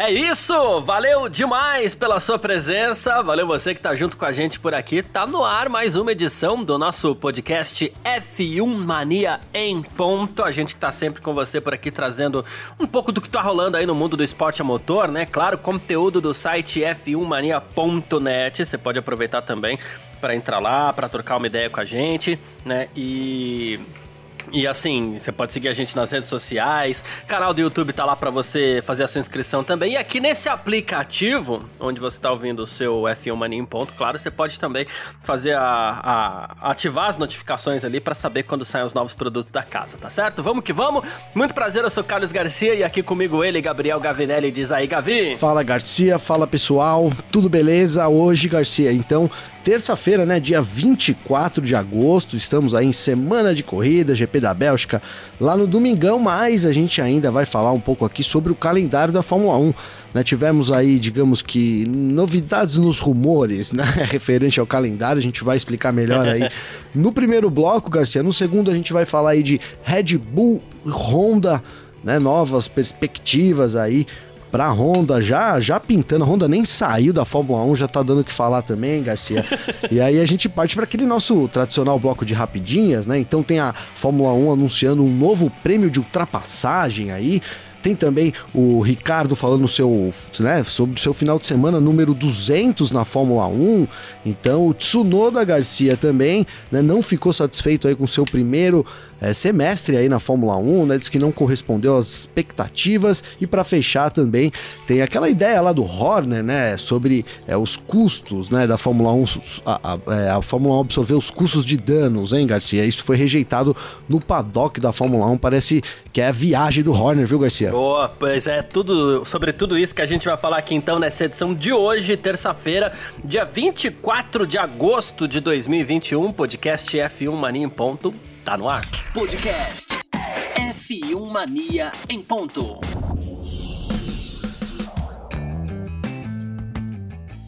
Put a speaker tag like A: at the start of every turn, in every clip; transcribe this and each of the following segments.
A: É isso! Valeu demais pela sua presença, valeu você que tá junto com a gente por aqui. Tá no ar mais uma edição do nosso podcast F1 Mania em ponto. A gente que tá sempre com você por aqui trazendo um pouco do que tá rolando aí no mundo do esporte a motor, né? Claro, conteúdo do site f1mania.net. Você pode aproveitar também para entrar lá, para trocar uma ideia com a gente, né? E e assim, você pode seguir a gente nas redes sociais, canal do YouTube tá lá para você fazer a sua inscrição também. E aqui nesse aplicativo, onde você tá ouvindo o seu F1 Mania em ponto, claro, você pode também fazer a, a ativar as notificações ali para saber quando saem os novos produtos da casa, tá certo? Vamos que vamos. Muito prazer, eu sou Carlos Garcia e aqui comigo ele, Gabriel Gavinelli, diz aí, Gavi.
B: Fala Garcia, fala pessoal, tudo beleza? Hoje, Garcia, então terça-feira, né, dia 24 de agosto, estamos aí em semana de corrida, GP da Bélgica, lá no domingão, mas a gente ainda vai falar um pouco aqui sobre o calendário da Fórmula 1. Né, tivemos aí, digamos que, novidades nos rumores, né, referente ao calendário, a gente vai explicar melhor aí no primeiro bloco, Garcia. No segundo, a gente vai falar aí de Red Bull, Honda, né, novas perspectivas aí pra Honda, já, já pintando. A Honda nem saiu da Fórmula 1, já tá dando o que falar também, Garcia. e aí a gente parte para aquele nosso tradicional bloco de rapidinhas, né? Então tem a Fórmula 1 anunciando um novo prêmio de ultrapassagem aí. Tem também o Ricardo falando seu, né, sobre o seu final de semana número 200 na Fórmula 1. Então o Tsunoda Garcia também né, não ficou satisfeito aí com seu primeiro é, semestre aí na Fórmula 1, né? Diz que não correspondeu às expectativas. E para fechar também, tem aquela ideia lá do Horner, né? Sobre é, os custos né, da Fórmula 1, a, a, é, a, Fórmula 1 absorver os custos de danos, hein, Garcia? Isso foi rejeitado no paddock da Fórmula 1. Parece que é a viagem do Horner, viu, Garcia?
A: Boa, pois é, tudo sobre tudo isso que a gente vai falar aqui então nessa edição de hoje, terça-feira, dia 24 de agosto de 2021, podcast F1 Mania ponto Tá no ar.
C: Podcast F1 Mania em ponto.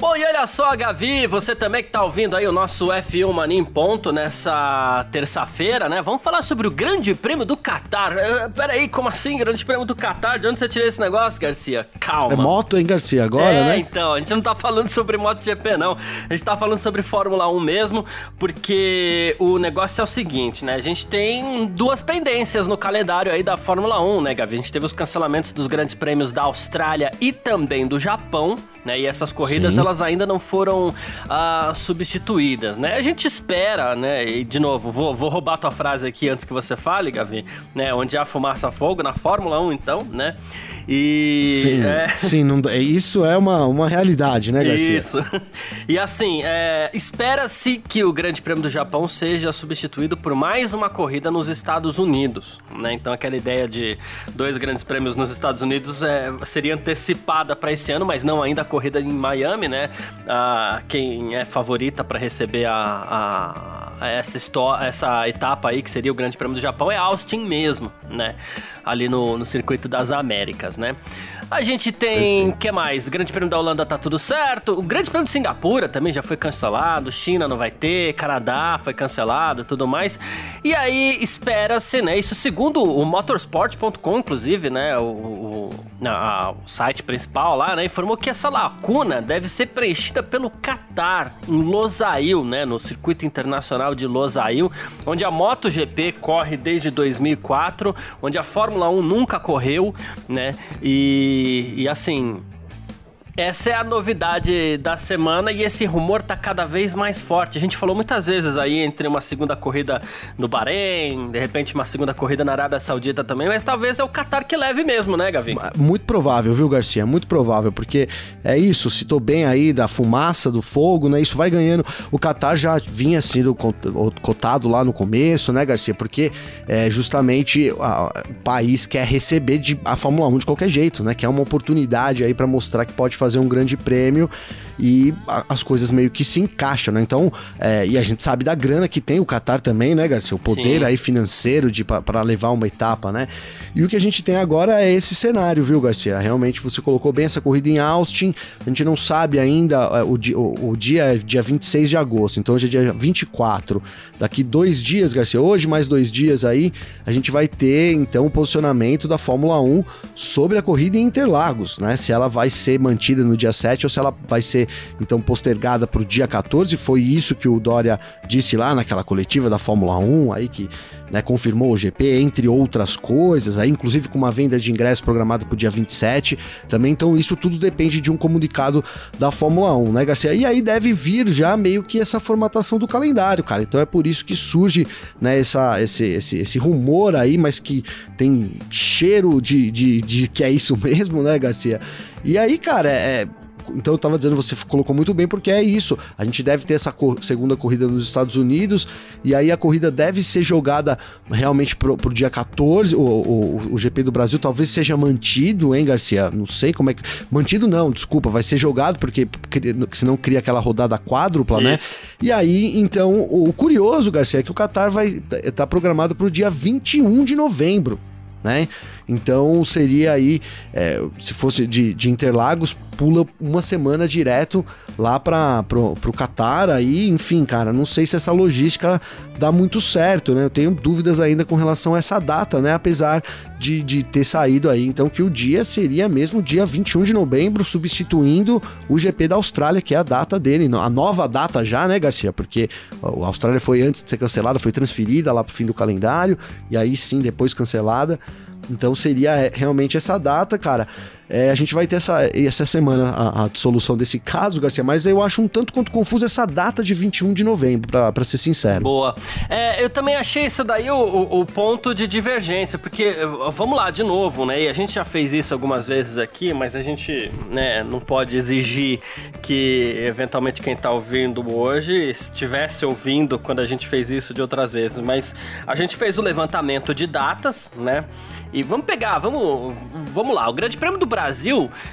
A: Bom, e olha só, Gavi, você também que tá ouvindo aí o nosso F1 Mania em ponto nessa terça-feira, né? Vamos falar sobre o Grande Prêmio do Qatar. Uh, peraí, como assim, Grande Prêmio do Qatar? De onde você tirou esse negócio, Garcia? Calma.
B: É moto, hein, Garcia, agora,
A: é,
B: né?
A: então, a gente não tá falando sobre MotoGP, não. A gente tá falando sobre Fórmula 1 mesmo, porque o negócio é o seguinte, né? A gente tem duas pendências no calendário aí da Fórmula 1, né, Gavi? A gente teve os cancelamentos dos grandes prêmios da Austrália e também do Japão, né? E essas corridas Sim. elas ainda não foram ah, substituídas, né? A gente espera, né? E de novo, vou, vou roubar tua frase aqui antes que você fale, Gavi, né? Onde há fumaça fogo na Fórmula 1, então, né?
B: E sim, é... sim não, isso é uma, uma realidade, né, Garcia?
A: Isso. E assim, é, espera-se que o Grande Prêmio do Japão seja substituído por mais uma corrida nos Estados Unidos, né? Então aquela ideia de dois grandes prêmios nos Estados Unidos é, seria antecipada para esse ano, mas não ainda corrida em Miami, né? Ah, quem é favorita para receber a, a, essa, essa etapa aí, que seria o Grande Prêmio do Japão, é Austin mesmo, né? Ali no, no Circuito das Américas, né? A gente tem, que mais? Grande Prêmio da Holanda tá tudo certo. O Grande Prêmio de Singapura também já foi cancelado. China não vai ter. Canadá foi cancelado, tudo mais. E aí espera-se, né? Isso segundo o motorsport.com, inclusive, né? O, o, a, o, site principal lá, né? Informou que essa lacuna deve ser preenchida pelo Qatar, em Losail, né? No circuito internacional de Losail, onde a MotoGP corre desde 2004, onde a Fórmula 1 nunca correu, né? E, e assim, essa é a novidade da semana e esse rumor tá cada vez mais forte. A gente falou muitas vezes aí entre uma segunda corrida no Bahrein, de repente uma segunda corrida na Arábia Saudita também, mas talvez é o Qatar que leve mesmo, né, Gavin?
B: Muito provável, viu, Garcia? Muito provável, porque é isso, citou bem aí da fumaça, do fogo, né? Isso vai ganhando. O Qatar já vinha sendo cotado lá no começo, né, Garcia? Porque é justamente a, o país quer receber de, a Fórmula 1 de qualquer jeito, né? Que é uma oportunidade aí para mostrar que pode fazer um grande prêmio. E a, as coisas meio que se encaixam, né? Então, é, e a gente sabe da grana que tem o Qatar também, né, Garcia? O poder Sim. aí financeiro de para levar uma etapa, né? E o que a gente tem agora é esse cenário, viu, Garcia? Realmente você colocou bem essa corrida em Austin. A gente não sabe ainda, é, o, o, o dia é dia 26 de agosto, então hoje é dia 24. Daqui dois dias, Garcia, hoje mais dois dias aí, a gente vai ter então o posicionamento da Fórmula 1 sobre a corrida em Interlagos, né? Se ela vai ser mantida no dia 7 ou se ela vai ser então postergada para o dia 14. Foi isso que o Dória disse lá naquela coletiva da Fórmula 1 aí que né, confirmou o GP, entre outras coisas, aí, inclusive com uma venda de ingressos programada para o dia 27 também. Então, isso tudo depende de um comunicado da Fórmula 1, né, Garcia? E aí deve vir já meio que essa formatação do calendário, cara. Então é por isso que surge né, essa, esse, esse, esse rumor aí, mas que tem cheiro de, de, de que é isso mesmo, né, Garcia? E aí, cara, é, então eu tava dizendo, você colocou muito bem, porque é isso. A gente deve ter essa co segunda corrida nos Estados Unidos, e aí a corrida deve ser jogada realmente pro, pro dia 14. O, o, o GP do Brasil talvez seja mantido, hein, Garcia? Não sei como é que. Mantido não, desculpa, vai ser jogado, porque senão cria aquela rodada quádrupla, né? isso. né? E aí, então, o curioso, Garcia, é que o Qatar vai estar tá programado pro dia 21 de novembro né? Então seria aí, é, se fosse de, de, Interlagos, pula uma semana direto lá para pro Qatar aí, enfim, cara, não sei se essa logística dá muito certo, né? Eu tenho dúvidas ainda com relação a essa data, né? Apesar de, de ter saído aí, então que o dia seria mesmo dia 21 de novembro, substituindo o GP da Austrália, que é a data dele, a nova data já, né, Garcia? Porque a Austrália foi antes de ser cancelada, foi transferida lá pro fim do calendário, e aí sim, depois cancelada. Então seria é, realmente essa data, cara. É, a gente vai ter essa, essa semana a, a, solução desse caso, Garcia, mas eu acho um tanto quanto confuso essa data de 21 de novembro, para ser sincero.
A: Boa. É, eu também achei isso daí o, o, o, ponto de divergência, porque, vamos lá, de novo, né? E a gente já fez isso algumas vezes aqui, mas a gente né, não pode exigir que, eventualmente, quem tá ouvindo hoje estivesse ouvindo quando a gente fez isso de outras vezes. Mas a gente fez o levantamento de datas, né? E vamos pegar, vamos, vamos lá. O Grande Prêmio do Brasil,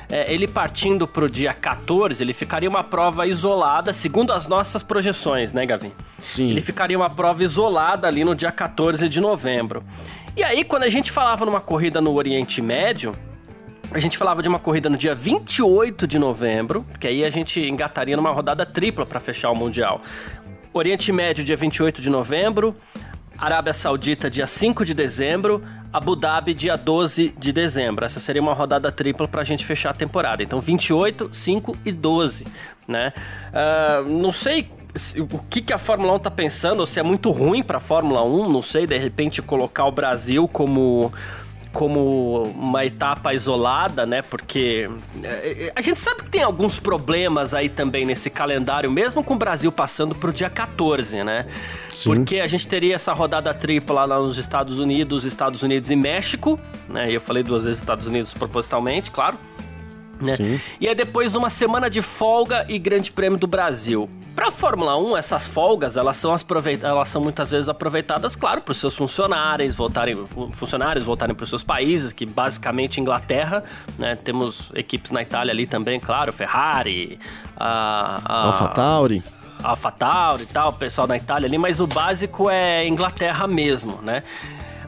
A: é, ele partindo pro dia 14, ele ficaria uma prova isolada, segundo as nossas projeções, né, Gavin? Sim. Ele ficaria uma prova isolada ali no dia 14 de novembro. E aí, quando a gente falava numa corrida no Oriente Médio, a gente falava de uma corrida no dia 28 de novembro, que aí a gente engataria numa rodada tripla para fechar o Mundial. Oriente Médio, dia 28 de novembro. Arábia Saudita, dia 5 de dezembro. Abu Dhabi, dia 12 de dezembro. Essa seria uma rodada tripla para a gente fechar a temporada. Então, 28, 5 e 12, né? Uh, não sei o que, que a Fórmula 1 tá pensando, ou se é muito ruim para a Fórmula 1, não sei, de repente colocar o Brasil como como uma etapa isolada, né? Porque é, a gente sabe que tem alguns problemas aí também nesse calendário, mesmo com o Brasil passando pro dia 14, né? Sim. Porque a gente teria essa rodada tripla lá nos Estados Unidos, Estados Unidos e México, né? E eu falei duas vezes Estados Unidos propositalmente, claro. Né? E aí depois uma semana de folga e Grande Prêmio do Brasil. Para a Fórmula 1, essas folgas, elas são, elas são muitas vezes aproveitadas, claro, para os seus funcionários voltarem, funcionários voltarem para os seus países, que basicamente Inglaterra, né? Temos equipes na Itália ali também, claro, Ferrari, a,
B: a AlphaTauri.
A: AlphaTauri e tal, o pessoal da Itália ali, mas o básico é Inglaterra mesmo, né?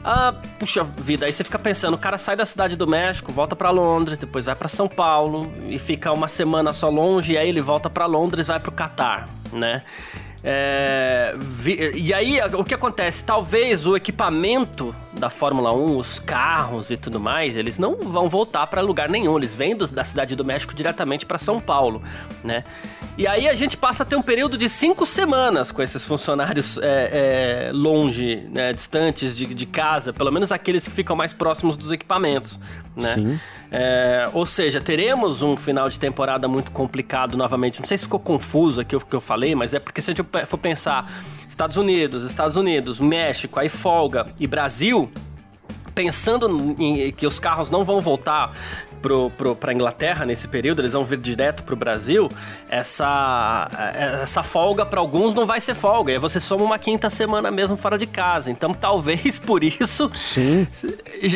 A: Ah, puxa vida, aí você fica pensando, o cara sai da cidade do México, volta para Londres, depois vai para São Paulo e fica uma semana só longe, e aí ele volta para Londres, vai pro Catar, né? É, vi, e aí, o que acontece? Talvez o equipamento da Fórmula 1, os carros e tudo mais, eles não vão voltar para lugar nenhum. Eles vêm do, da cidade do México diretamente para São Paulo, né? E aí a gente passa a ter um período de cinco semanas com esses funcionários é, é, longe, né, distantes de, de casa, pelo menos aqueles que ficam mais próximos dos equipamentos, né? É, ou seja, teremos um final de temporada muito complicado novamente. Não sei se ficou confuso aqui o que eu falei, mas é porque se a gente for pensar Estados Unidos, Estados Unidos, México, aí folga e Brasil, pensando em que os carros não vão voltar pro, pro, pra Inglaterra nesse período, eles vão vir direto pro Brasil, essa, essa folga para alguns não vai ser folga. E aí você soma uma quinta semana mesmo fora de casa. Então talvez por isso
B: Sim.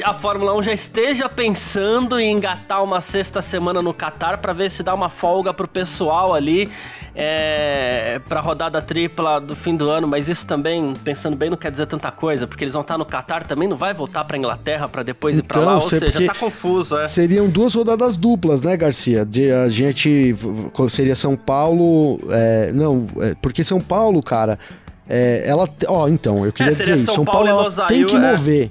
A: a Fórmula 1 já esteja pensando em engatar uma sexta semana no Qatar para ver se dá uma folga pro pessoal ali é, pra rodada tripla do fim do ano. Mas isso também, pensando bem, não quer dizer tanta coisa, porque eles vão estar no Qatar também, não vai voltar pra Inglaterra para depois então, ir pra lá. Ou seja, tá confuso, é.
B: Seriam duas rodadas duplas, né, Garcia? De, a gente. Seria São Paulo. É, não, é, porque São Paulo, cara. É, ela. Ó, então, eu queria é, dizer São, São Paulo, Paulo tem que é. mover.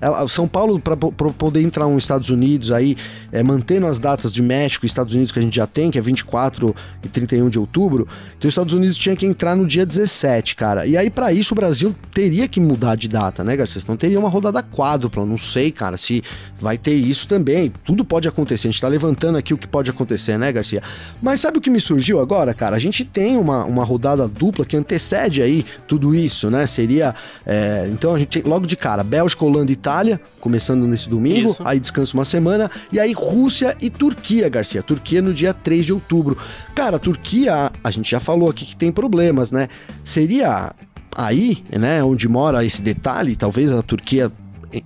B: Ela, São Paulo, para poder entrar nos Estados Unidos aí, é, mantendo as datas de México e Estados Unidos que a gente já tem, que é 24 e 31 de outubro, então os Estados Unidos tinha que entrar no dia 17, cara. E aí, para isso, o Brasil teria que mudar de data, né, Garcia? Não teria uma rodada quádrupla, não sei, cara, se vai ter isso também. Tudo pode acontecer, a gente tá levantando aqui o que pode acontecer, né, Garcia? Mas sabe o que me surgiu agora, cara? A gente tem uma, uma rodada dupla que antecede aí tudo isso, né? Seria. É, então a gente, logo de cara, Bélgica, Holanda e começando nesse domingo, Isso. aí descansa uma semana, e aí Rússia e Turquia, Garcia. Turquia no dia 3 de outubro. Cara, Turquia, a gente já falou aqui que tem problemas, né? Seria aí, né, onde mora esse detalhe, talvez a Turquia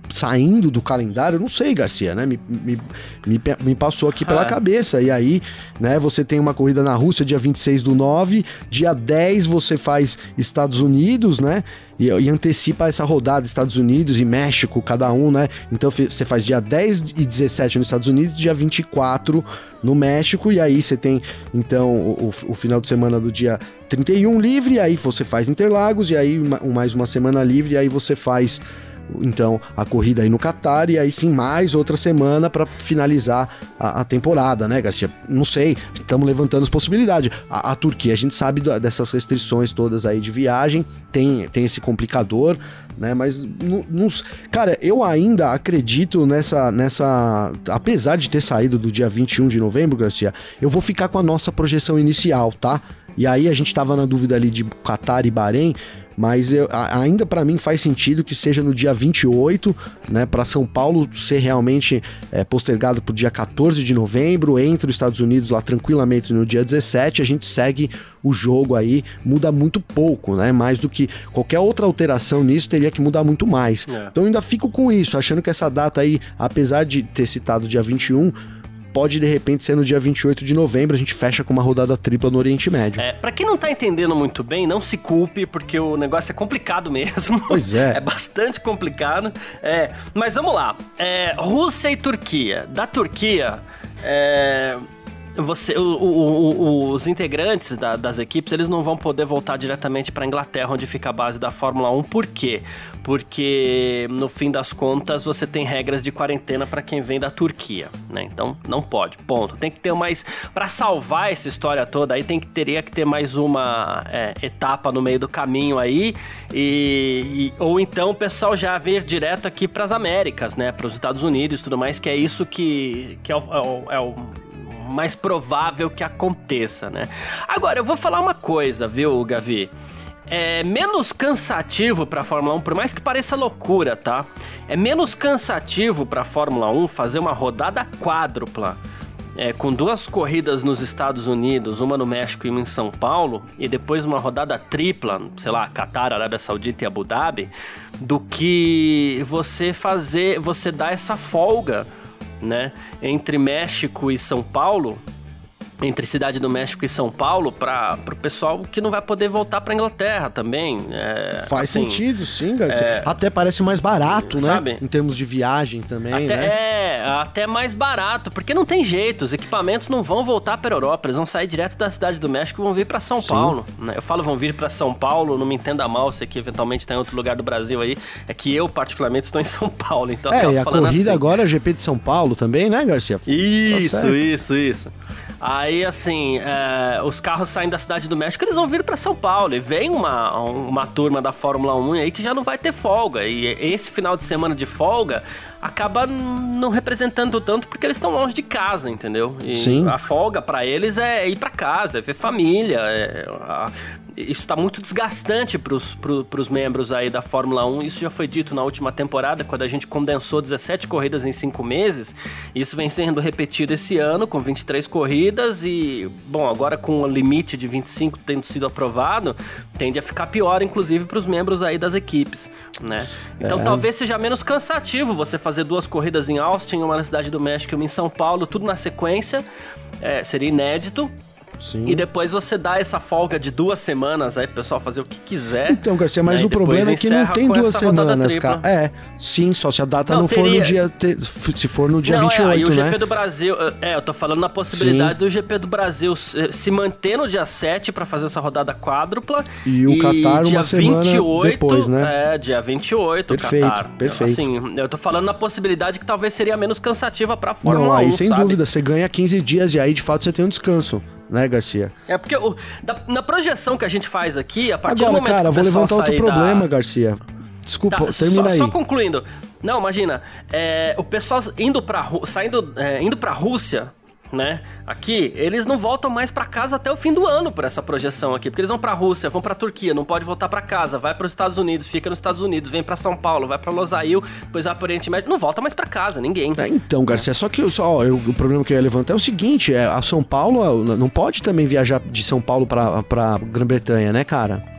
B: saindo do calendário, não sei, Garcia, né? Me, me, me, me passou aqui pela é. cabeça. E aí, né, você tem uma corrida na Rússia dia 26 do 9, dia 10 você faz Estados Unidos, né? E, e, antecipa essa rodada Estados Unidos e México, cada um, né? Então você faz dia 10 e 17 nos Estados Unidos, dia 24 no México, e aí você tem então o, o, final de semana do dia 31 livre, aí você faz Interlagos, e aí uma, mais uma semana livre, e aí você faz então a corrida aí no Qatar e aí sim mais outra semana para finalizar a, a, temporada, né, Garcia? Não sei, estamos levantando as possibilidades. A, a Turquia, a gente sabe dessas restrições todas aí de viagem, tem, tem esse complicador, né? Mas, cara, eu ainda acredito nessa, nessa. Apesar de ter saído do dia 21 de novembro, Garcia, eu vou ficar com a nossa projeção inicial, tá? E aí a gente tava na dúvida ali de Qatar e Bahrein mas eu, ainda para mim faz sentido que seja no dia 28, né, para São Paulo ser realmente é, postergado para o dia 14 de novembro, entre os Estados Unidos lá tranquilamente no dia 17, a gente segue o jogo aí, muda muito pouco, né, mais do que qualquer outra alteração nisso teria que mudar muito mais. É. Então ainda fico com isso, achando que essa data aí, apesar de ter citado dia 21, pode de repente ser no dia 28 de novembro, a gente fecha com uma rodada tripla no Oriente Médio.
A: É, pra quem não tá entendendo muito bem, não se culpe, porque o negócio é complicado mesmo.
B: Pois é.
A: é bastante complicado. É, mas vamos lá. É, Rússia e Turquia. Da Turquia, é, você, o, o, o, os integrantes da, das equipes eles não vão poder voltar diretamente para Inglaterra, onde fica a base da Fórmula 1. Por quê? Porque no fim das contas você tem regras de quarentena para quem vem da Turquia, né? Então não pode. Ponto. Tem que ter mais para salvar essa história toda. Aí tem que teria que ter mais uma é, etapa no meio do caminho aí e, e, ou então o pessoal já vir direto aqui para as Américas, né? Para os Estados Unidos, tudo mais. Que é isso que que é o, é o, é o mais provável que aconteça, né? Agora, eu vou falar uma coisa, viu, Gavi? É menos cansativo para Fórmula 1, por mais que pareça loucura, tá? É menos cansativo para Fórmula 1 fazer uma rodada quádrupla. É, com duas corridas nos Estados Unidos, uma no México e uma em São Paulo, e depois uma rodada tripla, sei lá, Qatar, Arábia Saudita e Abu Dhabi, do que você fazer, você dar essa folga né, entre México e São Paulo, entre Cidade do México e São Paulo para o pessoal que não vai poder voltar para Inglaterra também. É,
B: Faz assim, sentido, sim, Garcia. É, até parece mais barato, né? sabe? né? Em termos de viagem também,
A: até,
B: né?
A: É, até mais barato, porque não tem jeito, os equipamentos não vão voltar para a Europa, eles vão sair direto da Cidade do México e vão vir para São sim. Paulo. Né? Eu falo vão vir para São Paulo, não me entenda mal se aqui eventualmente está em outro lugar do Brasil aí, é que eu particularmente estou em São Paulo, então
B: É, e a corrida assim. agora é GP de São Paulo também, né, Garcia?
A: Isso, tá isso, isso. Aí, assim, é, os carros saem da cidade do México, eles vão vir para São Paulo. E vem uma, uma turma da Fórmula 1 aí que já não vai ter folga. E esse final de semana de folga, acaba não representando tanto porque eles estão longe de casa, entendeu? E
B: Sim.
A: a folga para eles é ir para casa, é ver família. É, a, isso está muito desgastante para os membros aí da Fórmula 1. Isso já foi dito na última temporada, quando a gente condensou 17 corridas em 5 meses. Isso vem sendo repetido esse ano, com 23 corridas. E, bom, agora com o limite de 25 tendo sido aprovado, tende a ficar pior, inclusive, para os membros aí das equipes, né? Então
B: É.
A: talvez seja menos cansativo você fazer duas corridas em Austin, uma na Cidade do México e uma em São Paulo, tudo na sequência. É, seria inédito.
B: Sim.
A: E depois você dá essa folga de duas semanas aí pro pessoal fazer o que quiser.
B: Então, Garcia, mas
A: né? E
B: o problema é que não tem duas semanas, cara. É, sim, só se a data não,
A: Não,
B: for no
A: teria-
B: dia. te- Se for no dia
A: Não,
B: 28,
A: é, aí o
B: né?
A: GP do Brasil. É, eu tô falando na possibilidade do GP do Brasil se manter no dia 7 pra fazer essa rodada quádrupla.
B: E o Qatar
A: dia
B: uma semana depois, né?
A: É, dia 28,
B: Perfeito,
A: o Qatar.
B: perfeito.
A: Assim, eu tô falando na possibilidade que talvez seria menos cansativa pra Fórmula
B: Não, aí
A: 1,
B: sem
A: sabe?
B: dúvida, você ganha 15 dias e aí de fato você tem um descanso, né, Garcia?
A: É porque o- da- na projeção que a gente faz aqui, a partir do
B: Agora,
A: momento
B: cara,
A: que
B: vou
A: o pessoal
B: levantar outro
A: sair da-
B: problema, Garcia. Desculpa,
A: Tá,
B: termina
A: só,
B: aí.
A: só concluindo. Não, imagina, é, o pessoal indo pra, saindo, é, indo pra Rússia, né? Aqui, eles não voltam mais pra casa até o fim do ano por essa projeção aqui, porque eles vão pra Rússia, vão pra Turquia, não pode voltar pra casa, vai para os Estados Unidos, fica nos Estados Unidos, vem pra São Paulo, vai pra Losail, depois vai pro Oriente Médio, não volta mais pra casa, ninguém.
B: É, então, Garcia, só que só, ó, eu- o problema que eu ia levantar é o seguinte: é, a São Paulo não pode também viajar de São Paulo pra Grã-Bretanha, né, cara?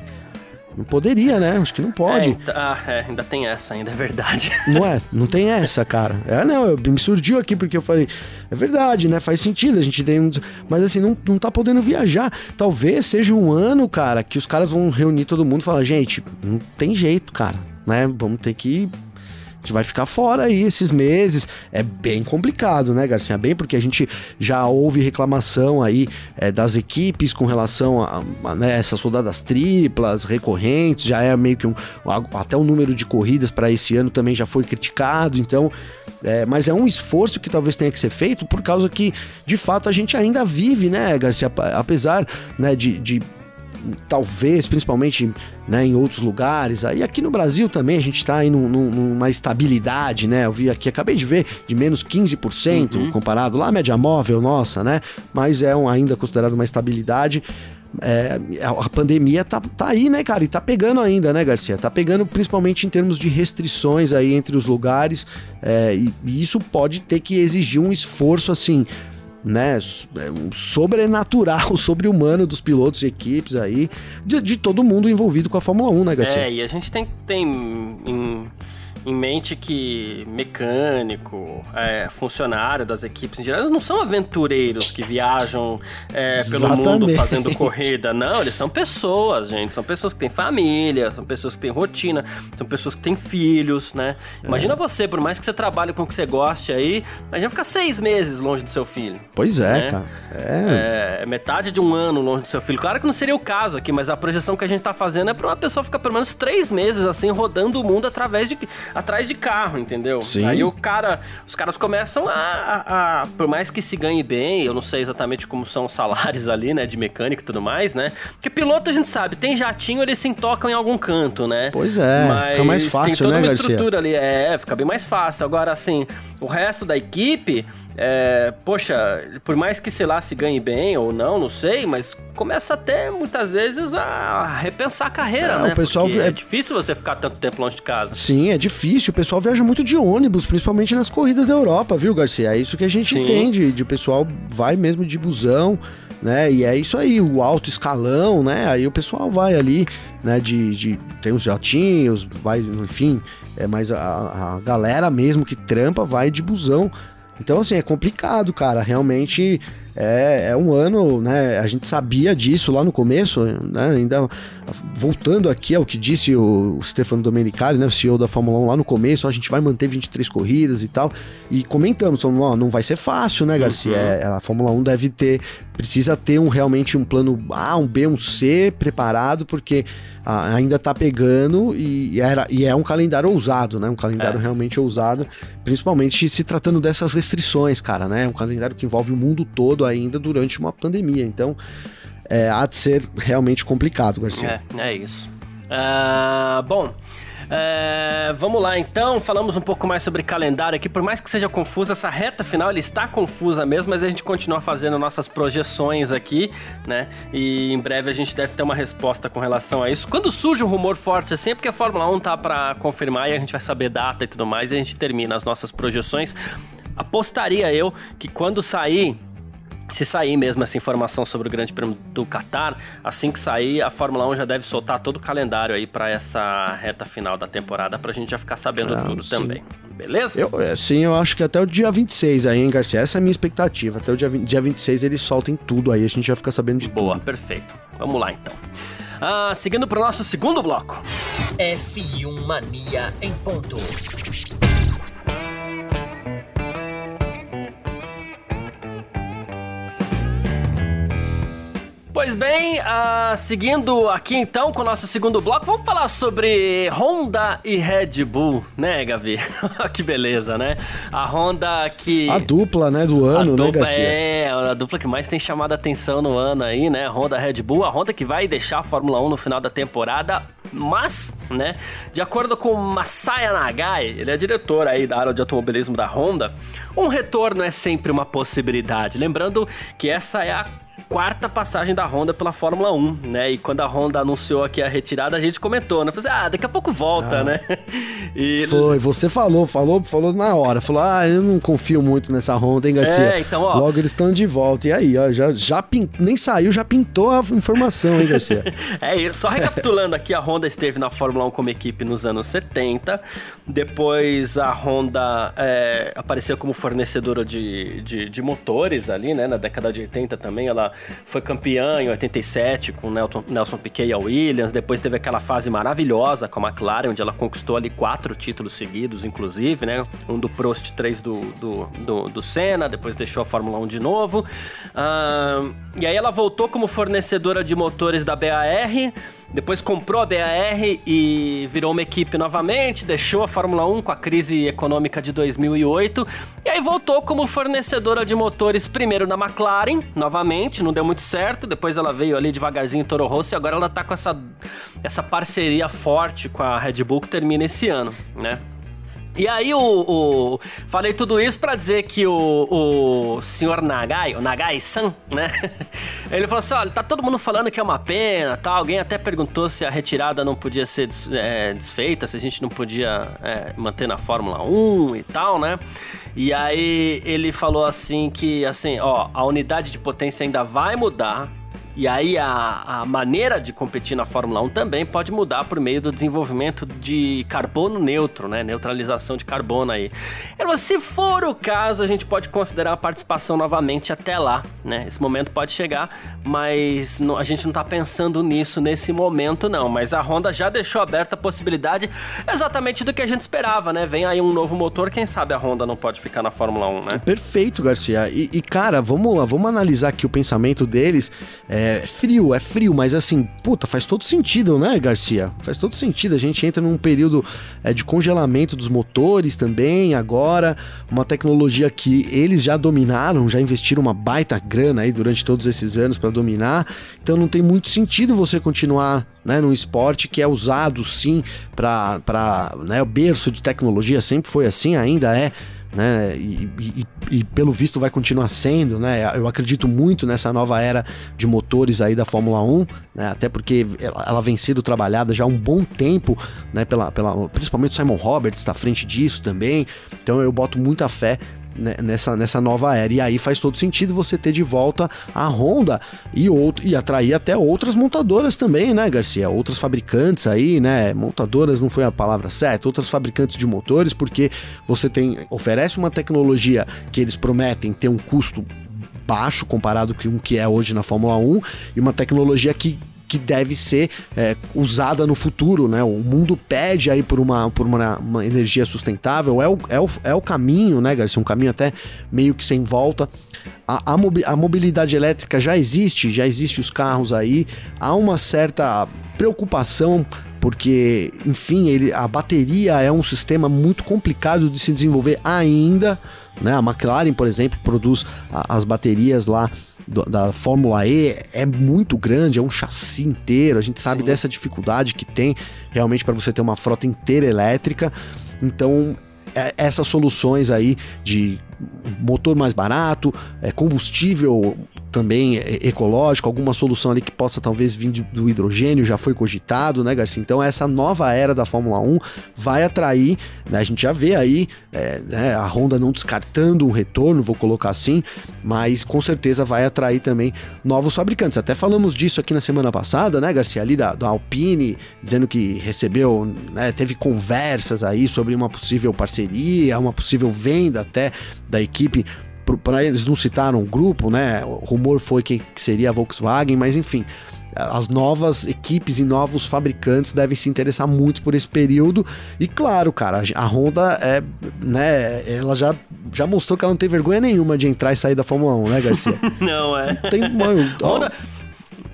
B: Não poderia, né? Acho que não
A: É,
B: pode.
A: ent- ah, é, ainda tem essa, ainda é verdade.
B: Não é? Não tem essa, cara. É, não, eu, me surgiu aqui porque eu falei, é verdade, né? Faz sentido, a gente tem um. Mas assim, não, não tá podendo viajar. Talvez seja um ano, cara, que os caras vão reunir todo mundo e falar, gente, não tem jeito, cara, né? Vamos ter que. Gente vai ficar fora aí esses meses. É bem complicado, né, Garcia? Bem porque a gente já houve reclamação aí é, das equipes com relação a, a, né, essas rodadas triplas, recorrentes, já é meio que um. Até o número de corridas para esse ano também já foi criticado, então. é, mas é um esforço que talvez tenha que ser feito por causa que, de fato, a gente ainda vive, né, Garcia? Apesar né, de- de talvez, principalmente né, em outros lugares. Aí aqui no Brasil também a gente está aí num- num- numa estabilidade, né? Eu vi aqui, acabei de ver, de menos 15%
A: Uhum.
B: comparado lá, a média móvel nossa, né? Mas é um, ainda considerado uma estabilidade. É, a pandemia tá, tá aí, né, cara? E tá pegando ainda, né, Garcia? Tá pegando principalmente em termos de restrições aí entre os lugares. é, e, e isso pode ter que exigir um esforço, assim, né, é, um sobrenatural, sobre-humano dos pilotos e equipes aí, de, de todo mundo envolvido com a Fórmula 1, né, Garcia?
A: É, e a gente tem, tem em, em mente que mecânico, é, funcionário das equipes em geral, não são aventureiros que viajam é, pelo mundo fazendo corrida. Não, eles são pessoas, gente. São pessoas que têm família, são pessoas que têm rotina, são pessoas que têm filhos, né?
B: É.
A: Imagina você, por mais que você trabalhe com o que você goste aí, imagina ficar seis meses longe do seu filho.
B: Pois é,
A: né?
B: cara. É,
A: É, metade de um ano longe do seu filho. Claro que não seria o caso aqui, mas a projeção que a gente tá fazendo é pra uma pessoa ficar pelo menos três meses assim, rodando o mundo através de, atrás de carro, entendeu?
B: Sim.
A: Aí o cara, os caras começam a, a- a- Por mais que se ganhe bem, eu não sei exatamente como são os salários ali, né, de mecânico e tudo mais, né? Porque piloto a gente sabe, tem jatinho, eles se intocam em algum canto, né?
B: Pois é, fica mais
A: tem
B: fácil,
A: toda
B: né,
A: uma
B: Garcia?
A: estrutura ali. É, fica bem mais fácil. Agora, assim, o resto da equipe, é, poxa, por mais que, sei lá, se ganhe bem ou não, não sei, mas começa até muitas vezes a repensar a carreira,
B: É,
A: né?
B: o pessoal
A: Porque
B: é-
A: é difícil você ficar tanto tempo longe de casa.
B: Sim, é difícil. O pessoal viaja muito de ônibus, principalmente nas corridas da Europa, viu, Garcia? É isso que a gente
A: Sim.
B: entende. De o pessoal vai mesmo de busão, né? E é isso aí, o alto escalão, né? Aí o pessoal vai ali, né? De, de tem os jatinhos, vai, enfim, é mais a, a galera mesmo que trampa vai de busão. Então, assim, é complicado, cara. Realmente é, é um ano, né? A gente sabia disso lá no começo, né? Ainda voltando aqui ao que disse o Stefano Domenicali, né? O CEO da Fórmula 1 lá no começo, ó, a gente vai manter 23 corridas e tal. E comentamos, falamos, ó, não vai ser fácil, né, Garcia?
A: Uhum.
B: É, a Fórmula 1 deve ter, precisa ter um realmente um plano A, um B, um C preparado, porque ah, ainda tá pegando e, era, e é um calendário ousado, né? Um calendário
A: É.
B: realmente ousado, principalmente se tratando dessas restrições, cara, né? Um calendário que envolve o mundo todo ainda durante uma pandemia. Então, é, há de ser realmente complicado, Garcia.
A: É, é isso. Ah, bom, É, vamos lá então, falamos um pouco mais sobre calendário aqui. Por mais que seja confusa, essa reta final ele está confusa mesmo, mas a gente continua fazendo nossas projeções aqui, né? E em breve a gente deve ter uma resposta com relação a isso. Quando surge um rumor forte assim, é porque a Fórmula 1 tá para confirmar e a gente vai saber data e tudo mais, e a gente termina as nossas projeções. Apostaria eu que quando sair se sair mesmo essa informação sobre o Grande Prêmio do Qatar, assim que sair, a Fórmula 1 já deve soltar todo o calendário aí para essa reta final da temporada, pra gente já ficar sabendo ah, tudo sim. também. Beleza?
B: Eu, é, sim, eu acho que até o dia 26 aí, hein, Garcia? Essa é a minha expectativa. Até o dia, dia 26 eles soltem tudo aí, a gente já fica sabendo de
A: Boa,
B: tudo.
A: perfeito. Vamos lá então. Ah, seguindo pro nosso segundo bloco.
C: F1 Mania em ponto.
A: Pois bem, uh, seguindo aqui então com o nosso segundo bloco, vamos falar sobre Honda e Red Bull, né, Gavi? que beleza, né? A Honda que.
B: A dupla, né, do ano, a né,
A: dupla,
B: Garcia?
A: É, a dupla que mais tem chamado a atenção no ano aí, né? Honda Red Bull, a Honda que vai deixar a Fórmula 1 no final da temporada, mas, né, de acordo com Masaya Nagai, ele é diretor aí da área de automobilismo da Honda, um retorno é sempre uma possibilidade. Lembrando que essa é a quarta passagem da Honda pela Fórmula 1, né? E quando a Honda anunciou aqui a retirada, a gente comentou, né? Falei assim, ah, daqui a pouco volta, ah. né?
B: E... Foi, você falou, falou, falou na hora. Falou, ah, eu não confio muito nessa Honda, hein, Garcia? É, então, ó. Logo eles estão de volta. E aí, ó, já, já pint... nem saiu, já pintou a informação, hein, Garcia?
A: é, só recapitulando aqui, a Honda esteve na Fórmula 1 como equipe nos anos 70. Depois a Honda é, apareceu como fornecedora de, de, de motores ali, né? Na década de 80 também, ela foi campeã em 87 com Nelson, Nelson Piquet e a Williams. Depois teve aquela fase maravilhosa com a McLaren, onde ela conquistou ali quatro títulos seguidos, inclusive, né? Um do Prost, três do, do, do, do Senna, depois deixou a Fórmula 1 de novo. E aí ela voltou como fornecedora de motores da BAR. Depois comprou a BAR e virou uma equipe novamente, deixou a Fórmula 1 com a crise econômica de 2008 e aí voltou como fornecedora de motores primeiro na McLaren, novamente, não deu muito certo, depois ela veio ali devagarzinho em Toro Rosso e agora ela tá com essa, essa parceria forte com a Red Bull que termina esse ano, né? E aí o, o, falei tudo isso para dizer que o, o senhor Nagai, o Nagai-san, né? Ele falou assim, olha, tá todo mundo falando que é uma pena, tal. Alguém até perguntou se a retirada não podia ser des, é, desfeita, se a gente não podia é, manter na Fórmula 1 e tal, né? E aí ele falou assim que, assim, ó, a unidade de potência ainda vai mudar, e aí a, a maneira de competir na Fórmula 1 também pode mudar por meio do desenvolvimento de carbono neutro, né? Neutralização de carbono aí. Se for o caso, a gente pode considerar a participação novamente até lá, né? Esse momento pode chegar, mas não, a gente não tá pensando nisso nesse momento não. Mas a Honda já deixou aberta a possibilidade exatamente do que a gente esperava, né? Vem aí um novo motor, quem sabe a Honda não pode ficar na Fórmula 1, né?
B: Perfeito, Garcia. E, e cara, vamos, vamos analisar aqui o pensamento deles. É, é frio, é frio, mas assim, puta, faz todo sentido, né, Garcia? Faz todo sentido. A gente entra num período é, de congelamento dos motores também, agora, uma tecnologia que eles já dominaram, já investiram uma baita grana aí durante todos esses anos para dominar. Então não tem muito sentido você continuar né, num esporte que é usado sim para né, o berço de tecnologia, sempre foi assim, ainda é né? E, e, e, pelo visto vai continuar sendo, né? Eu acredito muito nessa nova era de motores aí da Fórmula 1, né? Até porque ela, ela vem sendo trabalhada já há um bom tempo, né? Pela, pela, principalmente o Simon Roberts está à frente disso também. Então eu boto muita fé nessa, nessa nova era. E aí faz todo sentido você ter de volta a Honda e, outro, e atrair até outras montadoras também, né, Garcia? Outras fabricantes aí, né? Montadoras não foi a palavra certa, outras fabricantes de motores, porque você tem oferece uma tecnologia que eles prometem ter um custo baixo comparado com o que é hoje na Fórmula 1 e uma tecnologia que que deve ser é, usada no futuro, né? O mundo pede aí por uma, por uma, uma energia sustentável, é o, é, o, é o caminho, né, Garcia? Um caminho até meio que sem volta. A, a, mobilidade elétrica já existe, já existe os carros aí, há uma certa preocupação porque, enfim, ele, a bateria é um sistema muito complicado de se desenvolver ainda. Né? A McLaren, por exemplo, produz a, as baterias lá do, da Fórmula E é muito grande, é um chassi inteiro. A gente sabe Sim. dessa dificuldade que tem realmente para você ter uma frota inteira elétrica. Então, é, essas soluções aí de motor mais barato, é, combustível também ecológico, alguma solução ali que possa talvez vir do hidrogênio, já foi cogitado, né, Garcia? Então essa nova era da Fórmula 1 vai atrair, né, a gente já vê aí é, né, a Honda não descartando um retorno, vou colocar assim, mas com certeza vai atrair também novos fabricantes. Até falamos disso aqui na semana passada, né, Garcia? Ali da, da Alpine, dizendo que recebeu, né, teve conversas aí sobre uma possível parceria, uma possível venda até da equipe para eles não citaram o grupo, né? O rumor foi que, que seria a Volkswagen, mas enfim, as novas equipes e novos fabricantes devem se interessar muito por esse período. E claro, cara, a Honda é, né, ela já, já mostrou que ela não tem vergonha nenhuma de entrar e sair da Fórmula 1, né, Garcia?
A: não, é.
B: Tem, mano,
A: Honda,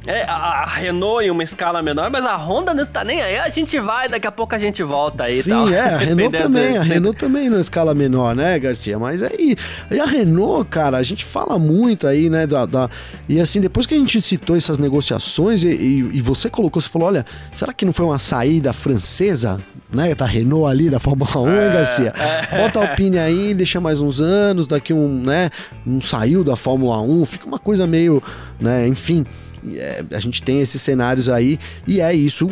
A: é, a Renault em uma escala menor, mas a Honda não tá nem aí. A gente vai, daqui a pouco a gente volta aí
B: Sim,
A: tal.
B: é, a Renault também. A Renault também na escala menor, né, Garcia? Mas aí, aí a Renault, cara, a gente fala muito aí, né, da, da e assim, depois que a gente citou essas negociações e, e, e, você colocou, você falou, olha, será que não foi uma saída francesa, né, da Renault ali, da Fórmula 1, é, hein, Garcia? É. Bota a Alpine aí, deixa mais uns anos, daqui um, né, não saiu da Fórmula 1, fica uma coisa meio, né, enfim... É, a gente tem esses cenários aí e é isso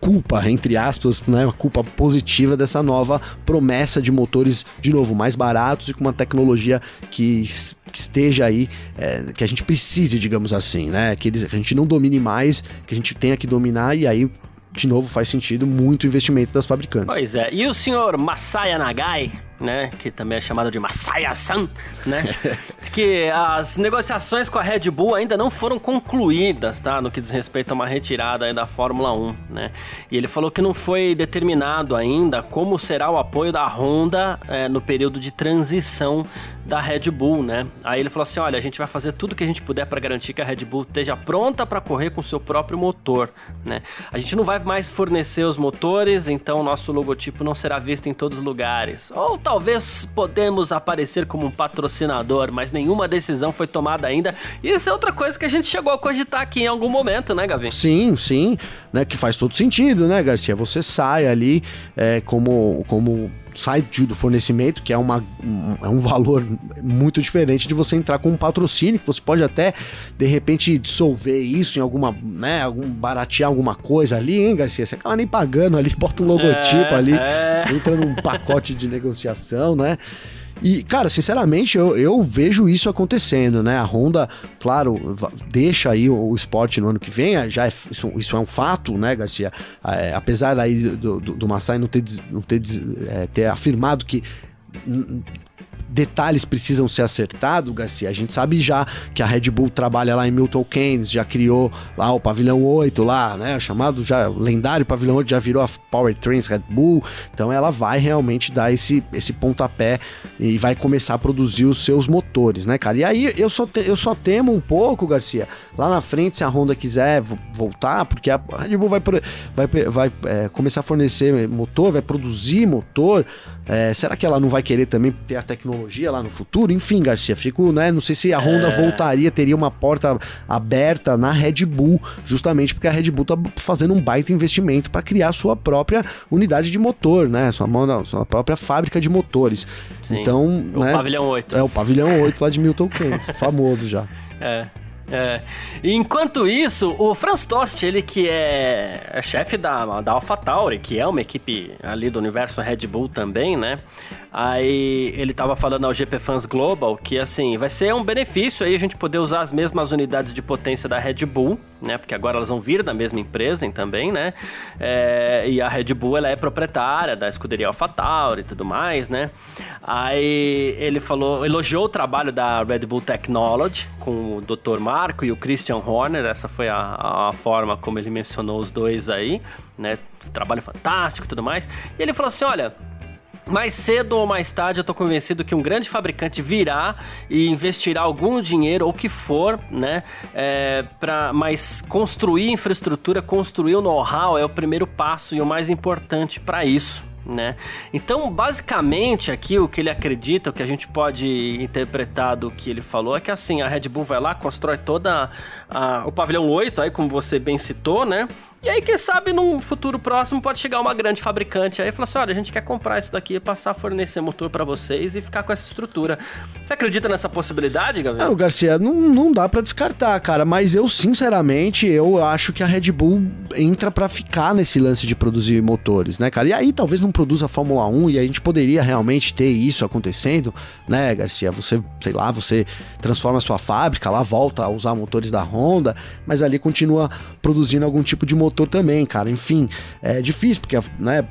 B: culpa, entre aspas, né, uma culpa positiva dessa nova promessa de motores, de novo, mais baratos e com uma tecnologia que, que esteja aí, é, que a gente precise, digamos assim, né, que, eles, que a gente não domine mais, que a gente tenha que dominar e aí de novo, faz sentido muito investimento das fabricantes.
A: Pois é. E o senhor Masaya Nagai, né, que também é chamado de Masaya-san, né, que as negociações com a Red Bull ainda não foram concluídas, tá, no que diz respeito a uma retirada da Fórmula 1, né, e ele falou que não foi determinado ainda como será o apoio da Honda é, no período de transição da Red Bull, né, aí ele falou assim, olha, a gente vai fazer tudo que a gente puder para garantir que a Red Bull esteja pronta para correr com seu próprio motor, né, a gente não vai mais fornecer os motores, então o nosso logotipo não será visto em todos os lugares, ou talvez podemos aparecer como um patrocinador, mas nenhuma decisão foi tomada ainda. E isso é outra coisa que a gente chegou a cogitar aqui em algum momento, né, Gavi?
B: Sim, sim, né? Que faz todo sentido, né, Garcia? Você sai ali é, como, como sai do fornecimento, que é, uma, um, é um valor muito diferente de você entrar com um patrocínio, que você pode até, de repente, dissolver isso em alguma, né, algum, baratear alguma coisa ali, hein, Garcia? Você acaba nem pagando ali, bota um logotipo é, ali, é. Entra num pacote de negociação, né? E, cara, sinceramente, eu, eu vejo isso acontecendo, né? A Honda, claro, deixa aí o, o esporte no ano que vem, já é, isso, isso, é um fato, né, Garcia? É, apesar aí do, do, do Massai não ter, não ter, é, ter afirmado que detalhes precisam ser acertados, Garcia. A gente sabe já que a Red Bull trabalha lá em Milton Keynes, já criou lá o pavilhão 8 lá, né? Chamado já lendário pavilhão 8 já virou a Powertrains Red Bull. Então ela vai realmente dar esse, esse pontapé e vai começar a produzir os seus motores, né, cara? E aí eu só, te, eu só temo um pouco, Garcia, lá na frente, se a Honda quiser voltar, porque a Red Bull vai, vai, vai é, começar a fornecer motor, vai produzir motor. É, será que ela não vai querer também ter a tecnologia lá no futuro? Enfim, Garcia, fico, né? Não sei se a Honda é... voltaria, teria uma porta aberta na Red Bull, justamente porque a Red Bull tá fazendo um baita investimento para criar sua própria unidade de motor, né? Sua, sua própria fábrica de motores. Sim. Então,
A: o
B: né?
A: pavilhão 8.
B: É o pavilhão 8 lá de Milton Keynes, famoso já.
A: É. É. Enquanto isso, o Franz Tost, ele que é, chefe da, da AlphaTauri, que é uma equipe ali do universo Red Bull também, né? Aí ele tava falando ao GP Fans Global que assim, vai ser um benefício aí a gente poder usar as mesmas unidades de potência da Red Bull, né? Porque agora elas vão vir da mesma empresa também, né? É, e a Red Bull ela é proprietária da escuderia AlphaTauri e tudo mais, né? Aí ele falou, elogiou o trabalho da Red Bull Technology com o Dr. Marco e o Christian Horner, essa foi a, a forma como ele mencionou os dois aí, né? Trabalho fantástico e tudo mais. E ele falou assim: olha mais cedo ou mais tarde eu tô convencido que um grande fabricante virá e investirá algum dinheiro ou que for, né, é, para mais construir infraestrutura, construir o know-how é o primeiro passo e o mais importante para isso né? Então, basicamente, aqui o que ele acredita, o que a gente pode interpretar do que ele falou é que assim, a Red Bull vai lá, constrói toda a, o pavilhão 8, aí como você bem citou, né? E aí, quem sabe, num futuro próximo pode chegar uma grande fabricante aí e falar assim: olha, a gente quer comprar isso daqui, passar a fornecer motor para vocês e ficar com essa estrutura. Você acredita nessa possibilidade, Gabriel?
B: Não, Garcia, não, não dá para descartar, cara. Mas eu, sinceramente, eu acho que a Red Bull entra para ficar nesse lance de produzir motores, né, cara? E aí talvez não produza a Fórmula 1 e a gente poderia realmente ter isso acontecendo, né, Garcia? Você, sei lá, você transforma a sua fábrica lá, volta a usar motores da Honda, mas ali continua produzindo algum tipo de motor motor também, cara. Enfim, é difícil, porque, né?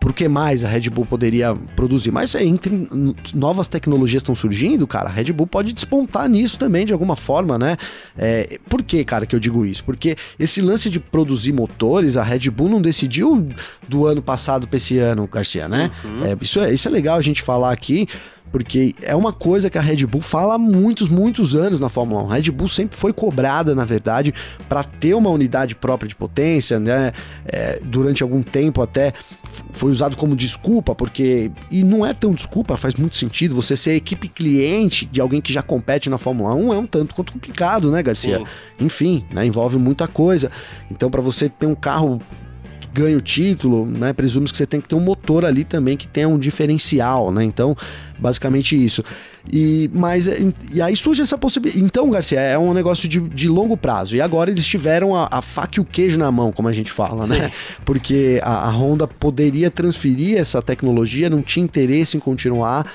B: Por que mais a Red Bull poderia produzir? Mas é, entre novas tecnologias estão surgindo, cara, a Red Bull pode despontar nisso também de alguma forma, né? É, por que, cara, que eu digo isso? Porque esse lance de produzir motores, a Red Bull não decidiu do ano passado para esse ano, Garcia, né? Uhum. É, isso, é, isso é legal a gente falar aqui, porque é uma coisa que a Red Bull fala há muitos, muitos anos na Fórmula 1. A Red Bull sempre foi cobrada, na verdade, para ter uma unidade própria de potência, né? É, durante algum tempo até foi usado como desculpa, porque. E não é tão desculpa, faz muito sentido. Você ser equipe cliente de alguém que já compete na Fórmula 1 é um tanto quanto complicado, né, Garcia? Sim. Enfim, né, envolve muita coisa. Então, para você ter um carro ganha o título, né? Presume que você tem que ter um motor ali também que tenha um diferencial, né? Então, basicamente isso. E, mas, e aí surge essa possibilidade. Então, Garcia, é um negócio de, de longo prazo. E agora eles tiveram a, a faca e o queijo na mão, como a gente fala, né? Sim. né? Porque a, a Honda poderia transferir essa tecnologia, não tinha interesse em continuar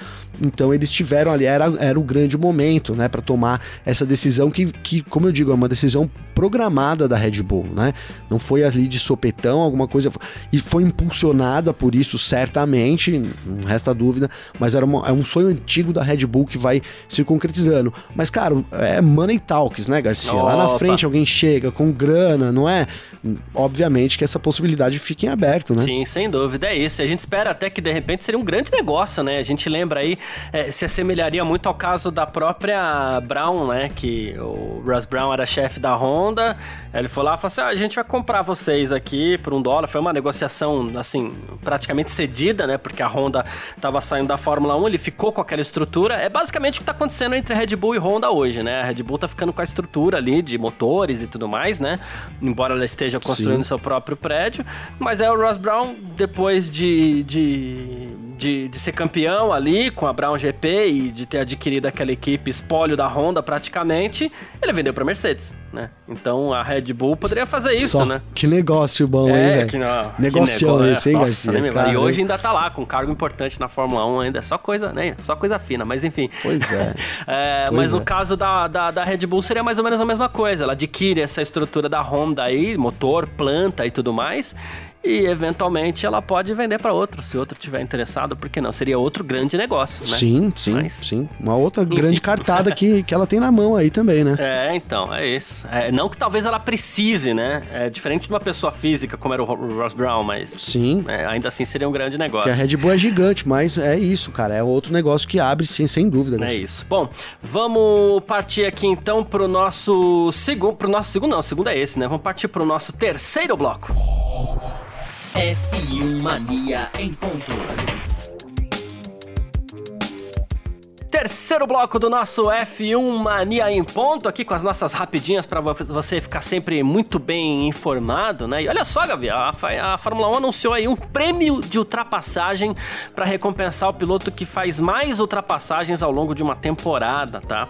B: então eles tiveram ali, era, era o grande momento, né, para tomar essa decisão que, que, como eu digo, é uma decisão programada da Red Bull, né? Não foi ali de sopetão, alguma coisa. E foi impulsionada por isso, certamente, não resta dúvida, mas era uma, é um sonho antigo da Red Bull que vai se concretizando. Mas, cara, é money talks, né, Garcia? Opa. Lá na frente alguém chega com grana, não é? Obviamente que essa possibilidade fique em aberto, né?
A: Sim, sem dúvida, é isso. A gente espera até que de repente seria um grande negócio, né? A gente lembra aí é, se assemelharia muito ao caso da própria Brown, né? Que o Russ Brown era chefe da Honda. Ele foi lá e falou assim: ah, a gente vai comprar vocês aqui por um dólar. Foi uma negociação, assim, praticamente cedida, né? Porque a Honda estava saindo da Fórmula 1, ele ficou com aquela estrutura. É basicamente o que está acontecendo entre Red Bull e Honda hoje, né? A Red Bull está ficando com a estrutura ali de motores e tudo mais, né? Embora ela esteja construindo Sim. seu próprio prédio. Mas é o Ross Brown, depois de, de de, de ser campeão ali com a Brown GP e de ter adquirido aquela equipe espólio da Honda praticamente, ele vendeu para Mercedes, né? Então a Red Bull poderia fazer isso,
B: Só
A: né?
B: Que negócio bom, é, hein, velho? Esse, hein, Nossa, Garcia?
A: Cara, e hoje ainda tá lá com um cargo importante na Fórmula 1 ainda, é só coisa, né? Só coisa fina, mas enfim.
B: Pois é.
A: é
B: pois
A: mas
B: é.
A: no caso da, da, da Red Bull seria mais ou menos a mesma coisa. Ela adquire essa estrutura da Honda aí, motor, planta e tudo mais e eventualmente ela pode vender para outro, se outro tiver interessado, porque não? Seria outro grande negócio, né?
B: Sim, sim, Mas, sim. Uma outra enfim. grande cartada que, que ela tem na mão aí também, né?
A: É, então, é isso. É, não que talvez ela precise, né? É diferente de uma pessoa física, como era o Ross Brown, mas.
B: Sim.
A: É, ainda assim seria um grande negócio.
B: Porque a Red Bull é gigante, mas é isso, cara. É outro negócio que abre, sim, sem dúvida.
A: Né? É isso. Bom, vamos partir aqui então pro nosso segundo. Pro nosso segundo, não, o segundo é esse, né? Vamos partir pro nosso terceiro bloco.
C: F1 Mania em ponto.
A: Terceiro bloco do nosso F1 Mania em ponto, aqui com as nossas rapidinhas para você ficar sempre muito bem informado, né? E olha só, Gabi, a, a Fórmula 1 anunciou aí um prêmio de ultrapassagem para recompensar o piloto que faz mais ultrapassagens ao longo de uma temporada, tá?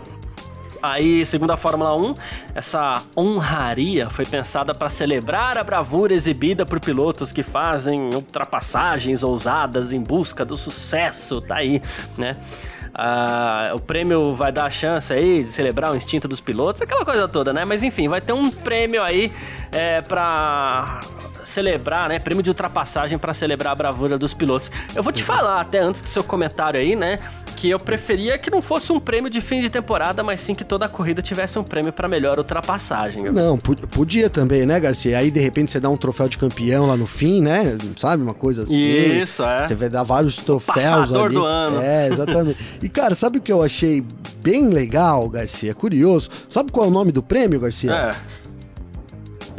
A: Aí, segundo a Fórmula 1, essa honraria foi pensada para celebrar a bravura exibida por pilotos que fazem ultrapassagens ousadas em busca do sucesso, tá aí, né? Ah, o prêmio vai dar a chance aí de celebrar o instinto dos pilotos, aquela coisa toda, né? Mas enfim, vai ter um prêmio aí é, para celebrar, né? Prêmio de ultrapassagem para celebrar a bravura dos pilotos. Eu vou te falar, até antes do seu comentário aí, né? Que eu preferia que não fosse um prêmio de fim de temporada, mas sim que toda a corrida tivesse um prêmio para melhor ultrapassagem.
B: Não, podia também, né, Garcia? Aí de repente você dá um troféu de campeão lá no fim, né? Sabe? Uma coisa assim.
A: Isso, é.
B: Você vai dar vários troféus. O
A: passador
B: ali.
A: do ano.
B: É, exatamente. e cara, sabe o que eu achei bem legal, Garcia? Curioso. Sabe qual é o nome do prêmio, Garcia?
A: É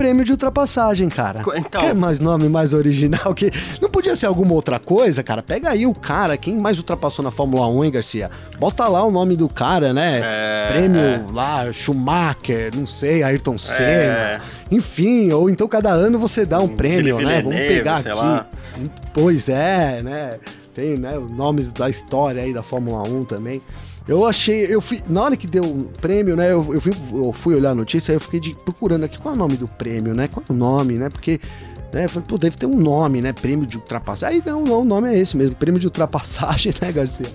B: prêmio de ultrapassagem, cara. Então... Quer mais nome mais original que. Não podia ser alguma outra coisa, cara? Pega aí o cara, quem mais ultrapassou na Fórmula 1, hein, Garcia? Bota lá o nome do cara, né? É... Prêmio é... lá, Schumacher, não sei, Ayrton Senna. É... Enfim, ou então cada ano você dá um prêmio, Felipe né? Vamos pegar aqui. Lá. Pois é, né? Tem, né, os nomes da história aí da Fórmula 1 também. Eu achei, eu fui, na hora que deu o prêmio, né, eu, eu, fui, eu fui olhar a notícia, eu fiquei de, procurando aqui qual é o nome do prêmio, né, qual é o nome, né, porque, né, eu falei, pô, deve ter um nome, né, prêmio de ultrapassagem. Aí não, não, o nome é esse mesmo, prêmio de ultrapassagem, né, Garcia?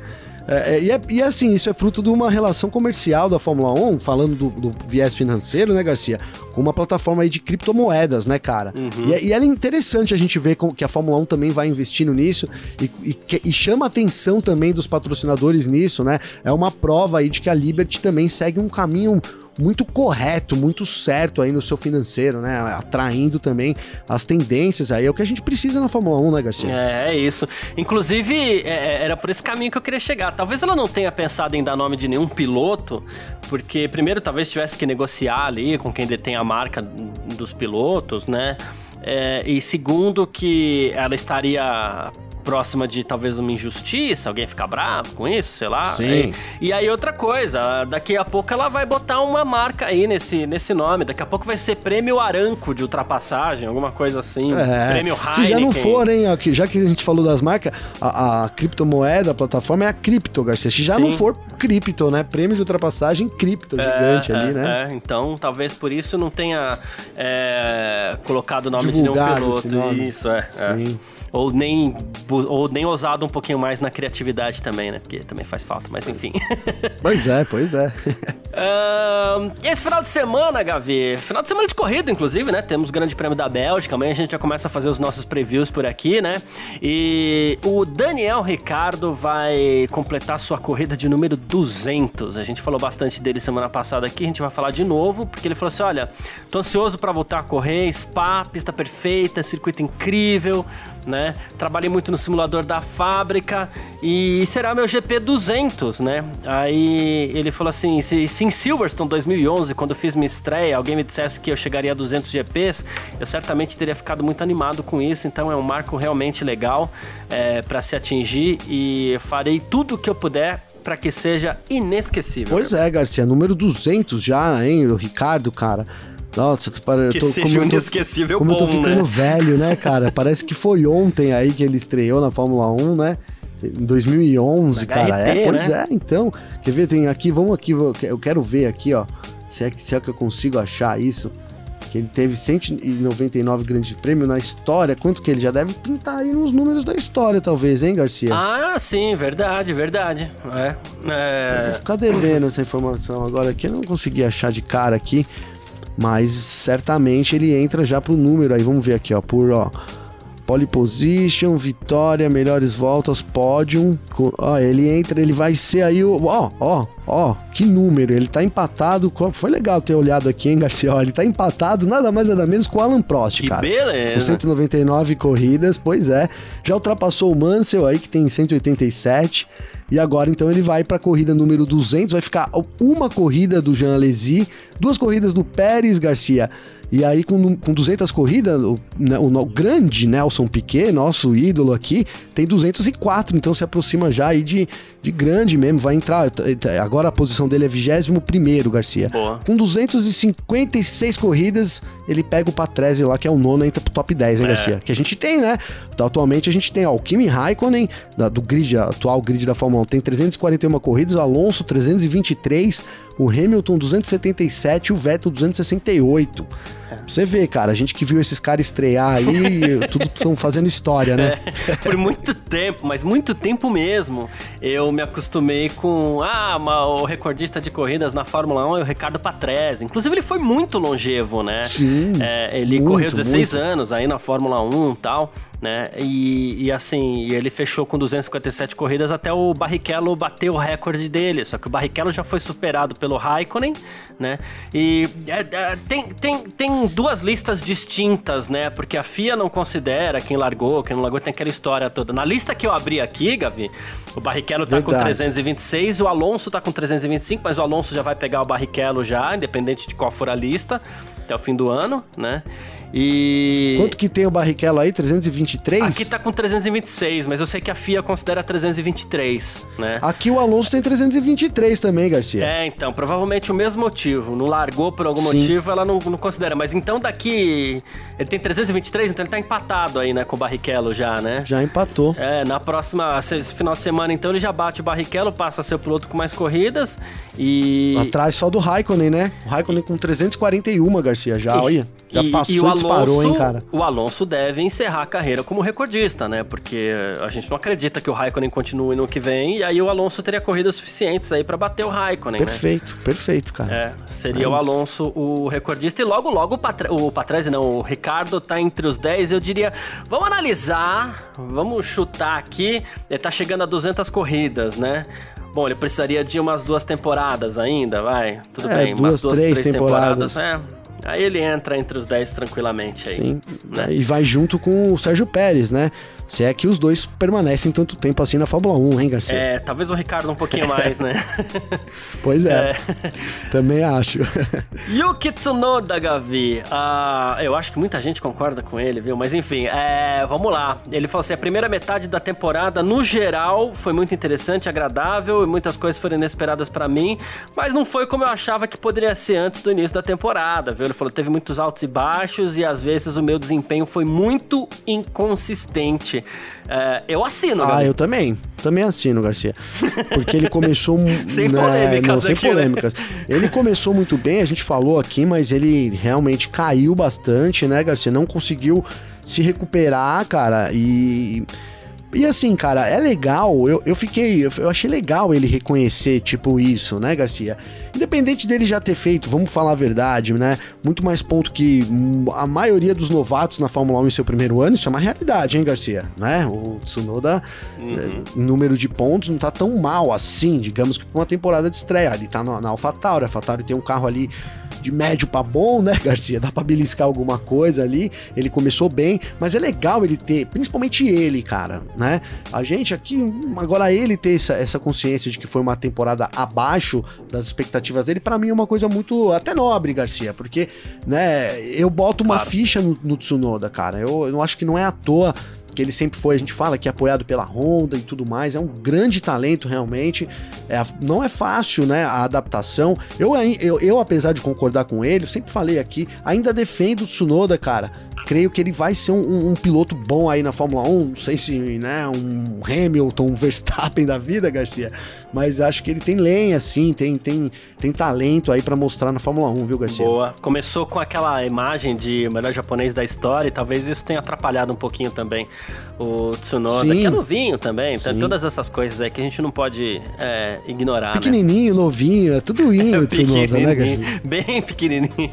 B: É, é, e, é, e é assim, isso é fruto de uma relação comercial da Fórmula 1, falando do, do viés financeiro, né, Garcia? Com uma plataforma aí de criptomoedas, né, cara? Uhum. E, é, e é interessante a gente ver que a Fórmula 1 também vai investindo nisso e, e, e, chama a atenção também dos patrocinadores nisso, né? É uma prova aí de que a Liberty também segue um caminho muito correto, muito certo aí no seu financeiro, né? Atraindo também as tendências aí. É o que a gente precisa na Fórmula 1, né, Garcia?
A: É, é isso. Inclusive, é, é, era por esse caminho que eu queria chegar. Talvez ela não tenha pensado em dar nome de nenhum piloto, porque primeiro talvez tivesse que negociar ali com quem detém a marca dos pilotos, né? É, e segundo que ela estaria próxima de talvez uma injustiça, alguém ficar bravo com isso, sei lá.
B: Sim.
A: E, e, aí outra coisa, daqui a pouco ela vai botar uma marca aí nesse, nesse nome. Daqui a pouco vai ser prêmio Aranco de ultrapassagem, alguma coisa assim. É. Prêmio Heineken.
B: Se já não for, hein, aqui, já que a gente falou das marcas, a, a criptomoeda, a plataforma é a cripto, Garcia. Se já Sim. não for cripto, né? Prêmio de ultrapassagem cripto, é, gigante
A: é,
B: ali, né?
A: É, então talvez por isso não tenha é, colocado o nome Divulgado de nenhum piloto. Isso, é. é. Sim. Ou nem, ou nem ousado um pouquinho mais na criatividade também, né? Porque também faz falta, mas enfim.
B: Pois é, pois é.
A: uh, esse final de semana, Gavi, final de semana de corrida, inclusive, né? Temos o Grande Prêmio da Bélgica, amanhã a gente já começa a fazer os nossos previews por aqui, né? E o Daniel Ricardo vai completar sua corrida de número 200. A gente falou bastante dele semana passada aqui, a gente vai falar de novo, porque ele falou assim: olha, tô ansioso para voltar a correr, Spa, pista perfeita, circuito incrível, né? Trabalhei muito no simulador da fábrica e será meu GP 200, né? Aí ele falou assim: se, se em Silverstone 2011, quando eu fiz minha estreia, alguém me dissesse que eu chegaria a 200 GPs, eu certamente teria ficado muito animado com isso. Então é um marco realmente legal é, para se atingir e farei tudo o que eu puder para que seja inesquecível.
B: Pois é, Garcia, número 200 já, hein, o Ricardo, cara. Nossa, para,
A: que tô, seja como um inesquecível
B: como
A: bom,
B: eu tô ficando
A: né?
B: velho, né, cara? Parece que foi ontem aí que ele estreou na Fórmula 1, né? Em 2011, cara. HRT, é, pois né? é, então. Quer ver? Tem aqui, vamos aqui, eu quero ver aqui, ó. Se é, que, se é que eu consigo achar isso. Que ele teve 199 grandes prêmios na história. Quanto que ele já deve pintar aí nos números da história, talvez, hein, Garcia?
A: Ah, sim, verdade, verdade. É.
B: é... vou ficar devendo essa informação agora aqui. Eu não consegui achar de cara aqui. Mas certamente ele entra já pro número aí. Vamos ver aqui, ó. Por, ó. Pole position, vitória, melhores voltas, pódio. Ó, ele entra, ele vai ser aí o. Ó, ó, ó, que número. Ele tá empatado. Com, foi legal ter olhado aqui, hein, Garcia? Ó, ele tá empatado nada mais nada menos com o Alan Prost,
A: que
B: cara.
A: Beleza.
B: Com 199 corridas, pois é. Já ultrapassou o Mansell aí, que tem 187. E agora então ele vai para a corrida número 200, vai ficar uma corrida do Jean Alesi, duas corridas do Pérez Garcia. E aí, com, com 200 corridas, o, né, o, o, grande Nelson Piquet, nosso ídolo aqui, tem 204, então se aproxima já aí de, de grande mesmo, vai entrar. Agora a posição dele é 21, Garcia.
A: Boa.
B: Com 256 corridas, ele pega o Patrese lá, que é o nono, entra pro top 10, né, é. Garcia? Que a gente tem, né? Então, atualmente a gente tem ó, o Kimi Raikkonen, da, do grid, atual grid da Fórmula 1, tem 341 corridas, o Alonso 323, o Hamilton 277 e o Vettel 268. É. Você vê, cara, a gente que viu esses caras estrear aí, tudo estão fazendo história, né?
A: É, por muito tempo, mas muito tempo mesmo, eu me acostumei com, ah, uma, o recordista de corridas na Fórmula 1 é o Ricardo Patrese. Inclusive, ele foi muito longevo, né?
B: Sim.
A: É, ele muito, correu 16 muito. anos aí na Fórmula 1 e tal, né? E, e assim, ele fechou com 257 corridas até o Barrichello bater o recorde dele. Só que o Barrichello já foi superado pelo Raikkonen, né? E é, é, tem, tem, tem duas listas distintas, né? Porque a FIA não considera quem largou, quem não largou, tem aquela história toda. Na lista que eu abri aqui, Gavi, o Barrichello tá Verdade. com 326, o Alonso tá com 325, mas o Alonso já vai pegar o Barrichello já, independente de qual for a lista, até o fim do ano, né? E.
B: Quanto que tem o Barrichello aí? 323?
A: Aqui tá com 326, mas eu sei que a FIA considera 323, né?
B: Aqui o Alonso tem 323 também, Garcia.
A: É, então, provavelmente o mesmo motivo. Não largou por algum Sim. motivo, ela não, não considera. Mas então daqui. Ele tem 323, então ele tá empatado aí, né, com o Barrichello já, né?
B: Já empatou.
A: É, na próxima. Esse final de semana, então, ele já bate o Barrichello, passa a ser o piloto com mais corridas e.
B: Atrás só do Raikkonen, né? O Raikkonen com 341, Garcia, já, Isso. olha. Já e, passou e, o Alonso, disparou, hein, cara?
A: O Alonso deve encerrar a carreira como recordista, né? Porque a gente não acredita que o Raikkonen continue no que vem, e aí o Alonso teria corridas suficientes aí para bater o Raikkonen,
B: perfeito, né? Perfeito, cara.
A: É, seria é o Alonso o recordista, e logo, logo o, Patre, o Patrese, não, o Ricardo tá entre os 10, eu diria, vamos analisar, vamos chutar aqui, ele tá chegando a 200 corridas, né? Bom, ele precisaria de umas duas temporadas ainda, vai. Tudo é, bem, duas, umas duas, três, três temporadas. temporadas. É, Aí ele entra entre os 10 tranquilamente aí. Sim.
B: Né? E vai junto com o Sérgio Pérez, né? Se é que os dois permanecem tanto tempo assim na Fórmula 1, hein, Garcia?
A: É, talvez o Ricardo um pouquinho mais, né?
B: pois é, é. Também acho.
A: Yuki Tsunoda, Gavi. Uh, eu acho que muita gente concorda com ele, viu? Mas enfim, é, vamos lá. Ele falou assim: a primeira metade da temporada, no geral, foi muito interessante, agradável e muitas coisas foram inesperadas para mim, mas não foi como eu achava que poderia ser antes do início da temporada, viu? Ele falou: teve muitos altos e baixos e às vezes o meu desempenho foi muito inconsistente. É, eu assino,
B: Ah, eu também. Também assino, Garcia. Porque ele começou.
A: sem né, polêmicas, não,
B: sem aqui, né? polêmicas. Né? Ele começou muito bem, a gente falou aqui, mas ele realmente caiu bastante, né, Garcia? Não conseguiu se recuperar, cara, e e assim, cara, é legal, eu, eu fiquei, eu achei legal ele reconhecer, tipo, isso, né, Garcia? Independente dele já ter feito, vamos falar a verdade, né? Muito mais ponto que a maioria dos novatos na Fórmula 1 em seu primeiro ano, isso é uma realidade, hein, Garcia? Né? O Tsunoda, uhum. É, número de pontos, não tá tão mal assim, digamos que pra uma temporada de estreia. Ele tá na, na AlphaTauri, a AlphaTauri tem um carro ali de médio para bom, né, Garcia? Dá pra beliscar alguma coisa ali. Ele começou bem, mas é legal ele ter, principalmente ele, cara, né? A gente aqui, agora ele ter essa, essa consciência de que foi uma temporada abaixo das expectativas dele, para mim é uma coisa muito até nobre, Garcia, porque, né, eu boto uma claro. ficha no, no Tsunoda, cara. Eu, eu acho que não é à toa que ele sempre foi, a gente fala que é apoiado pela Honda e tudo mais, é um grande talento realmente. É, não é fácil, né, a adaptação. Eu, eu, eu, apesar de concordar com ele, sempre falei aqui, ainda defendo o Tsunoda, cara. Creio que ele vai ser um, um, um, piloto bom aí na Fórmula 1, não sei se, né, um Hamilton, um Verstappen da vida, Garcia, mas acho que ele tem lenha, assim, tem, tem, tem talento aí para mostrar na Fórmula 1, viu, Garcia?
A: Boa. Começou com aquela imagem de melhor japonês da história e talvez isso tenha atrapalhado um pouquinho também o Tsunoda, Sim. que é novinho também. Então, todas essas coisas aí que a gente não pode é, ignorar. Né?
B: Pequenininho,
A: né?
B: novinho, é tudo indo o Tsunoda, né,
A: Garcia? Bem pequenininho.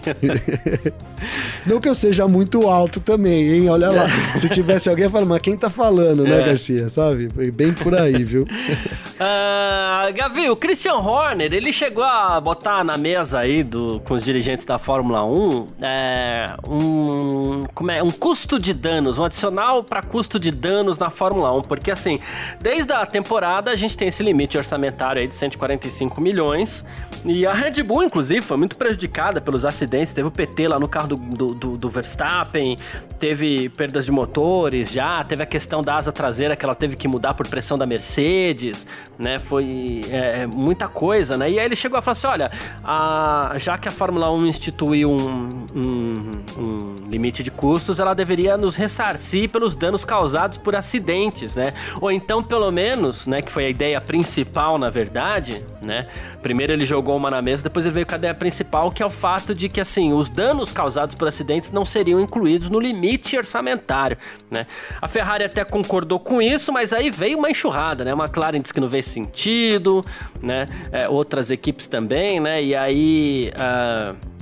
B: não que eu seja muito alto também, hein? Olha lá. Se tivesse alguém falando, mas quem tá falando, né, é. Garcia? Sabe? Bem por aí, viu?
A: Gavi, o Christian Horner, ele chegou a botar na mesa aí do, com os dirigentes da Fórmula 1 é, um, como é, um custo de danos, um adicional para custo de danos na Fórmula 1, porque assim, desde a temporada a gente tem esse limite orçamentário aí de 145 milhões, e a Red Bull, inclusive, foi muito prejudicada pelos acidentes, teve o PT lá no carro do, do, do, do Verstappen, teve perdas de motores já, teve a questão da asa traseira que ela teve que mudar por pressão da Mercedes, né? Foi é, muita coisa, né? E aí ele chegou a falar assim: olha, a, já que a Fórmula 1 instituiu um, um, um limite de custos, ela deveria nos ressarcir pelos danos causados por acidentes, né? Ou então, pelo menos, né, que foi a ideia principal, na verdade, né? Primeiro ele jogou uma na mesa, depois ele veio com a ideia principal, que é o fato de que, assim, os danos causados por acidentes não seriam incluídos no limite orçamentário, né? A Ferrari até concordou com isso, mas aí veio uma enxurrada, né? A McLaren disse que não fez sentido, né? É, outras equipes também, né? E aí... Uh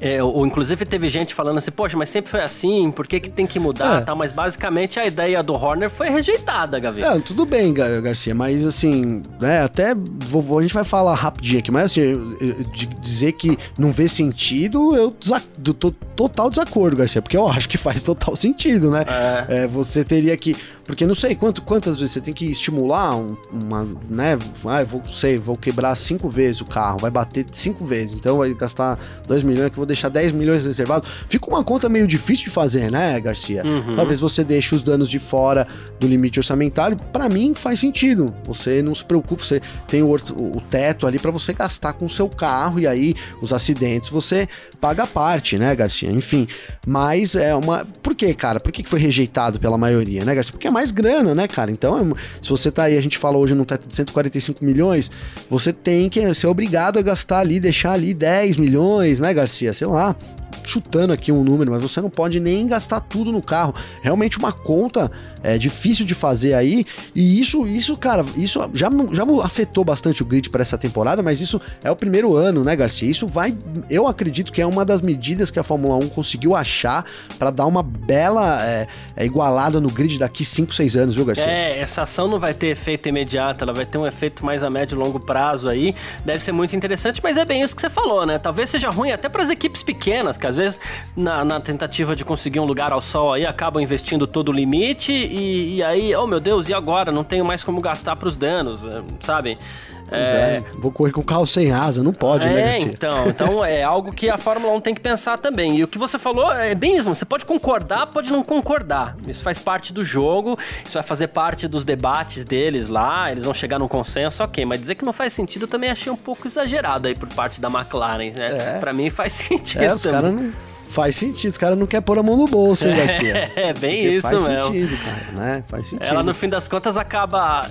A: é, ou, inclusive teve gente falando assim, poxa, mas sempre foi assim, por que, que tem que mudar é. tal? Mas basicamente a ideia do Horner foi rejeitada, Gavi.
B: É, tudo bem, Garcia, mas assim, né, até vou, a gente vai falar rapidinho aqui, mas assim, de dizer que não vê sentido, eu tô total desacordo, Garcia, porque eu acho que faz total sentido, né? É. é você teria que porque não sei quanto, quantas vezes você tem que estimular um, uma, né? Ah, vou, sei, vou quebrar cinco vezes o carro, vai bater cinco vezes, então vai gastar 2 milhões, que vou deixar 10 milhões reservados. Fica uma conta meio difícil de fazer, né, Garcia? Uhum. Talvez você deixe os danos de fora do limite orçamentário. Para mim faz sentido. Você não se preocupa, você tem o, o teto ali para você gastar com o seu carro e aí os acidentes você paga a parte, né, Garcia? Enfim, mas é uma. Por que, cara? Por que foi rejeitado pela maioria, né, Garcia? Porque é mais grana, né, cara? Então, é... se você tá aí, a gente fala hoje no teto de 145 milhões, você tem que ser obrigado a gastar ali, deixar ali 10 milhões, né, Garcia? Sei lá, chutando aqui um número, mas você não pode nem gastar tudo no carro. Realmente uma conta é difícil de fazer aí, e isso, isso, cara, isso já, já afetou bastante o grid para essa temporada, mas isso é o primeiro ano, né, Garcia? Isso vai, eu acredito que é uma das medidas que a Fórmula 1 conseguiu achar para dar uma bela é, é, igualada no grid daqui 5, 6 anos, viu, Garcia?
A: É, essa ação não vai ter efeito imediato, ela vai ter um efeito mais a médio e longo prazo aí. Deve ser muito interessante, mas é bem isso que você falou, né? Talvez seja ruim até para as equipes pequenas, que às vezes na, na, tentativa de conseguir um lugar ao sol aí acabam investindo todo o limite e, e aí, oh meu Deus, e agora? Não tenho mais como gastar para os danos, sabe?
B: É... é... Vou correr com o carro sem asa, não pode,
A: né, é, né, então, então é algo que a Fórmula 1 tem que pensar também. E o que você falou é bem isso, você pode concordar, pode não concordar. Isso faz parte do jogo, isso vai fazer parte dos debates deles lá, eles vão chegar num consenso, ok, mas dizer que não faz sentido eu também achei um pouco exagerado aí por parte da McLaren, né? É. Pra mim faz sentido.
B: É, os caras não Faz sentido, os caras não querem pôr a mão no bolso, hein, Garcia?
A: É, bem porque isso
B: faz
A: mesmo.
B: Faz sentido, cara, né? Faz sentido.
A: Ela, no fim das contas, acaba...